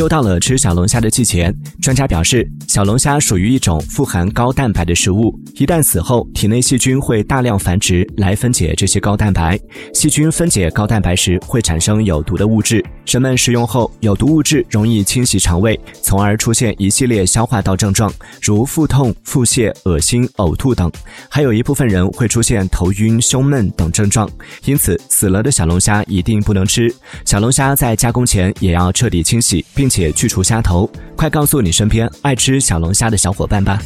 又到了吃小龙虾的季节。专家表示，小龙虾属于一种富含高蛋白的食物，一旦死后，体内细菌会大量繁殖来分解这些高蛋白。细菌分解高蛋白时会产生有毒的物质，人们食用后，有毒物质容易侵袭肠胃，从而出现一系列消化道症状，如腹痛、腹泻、恶心、呕吐等。还有一部分人会出现头晕、胸闷等症状。因此，死了的小龙虾一定不能吃。小龙虾在加工前也要彻底清洗，并且去除虾头快告诉你身边爱吃小龙虾的小伙伴吧。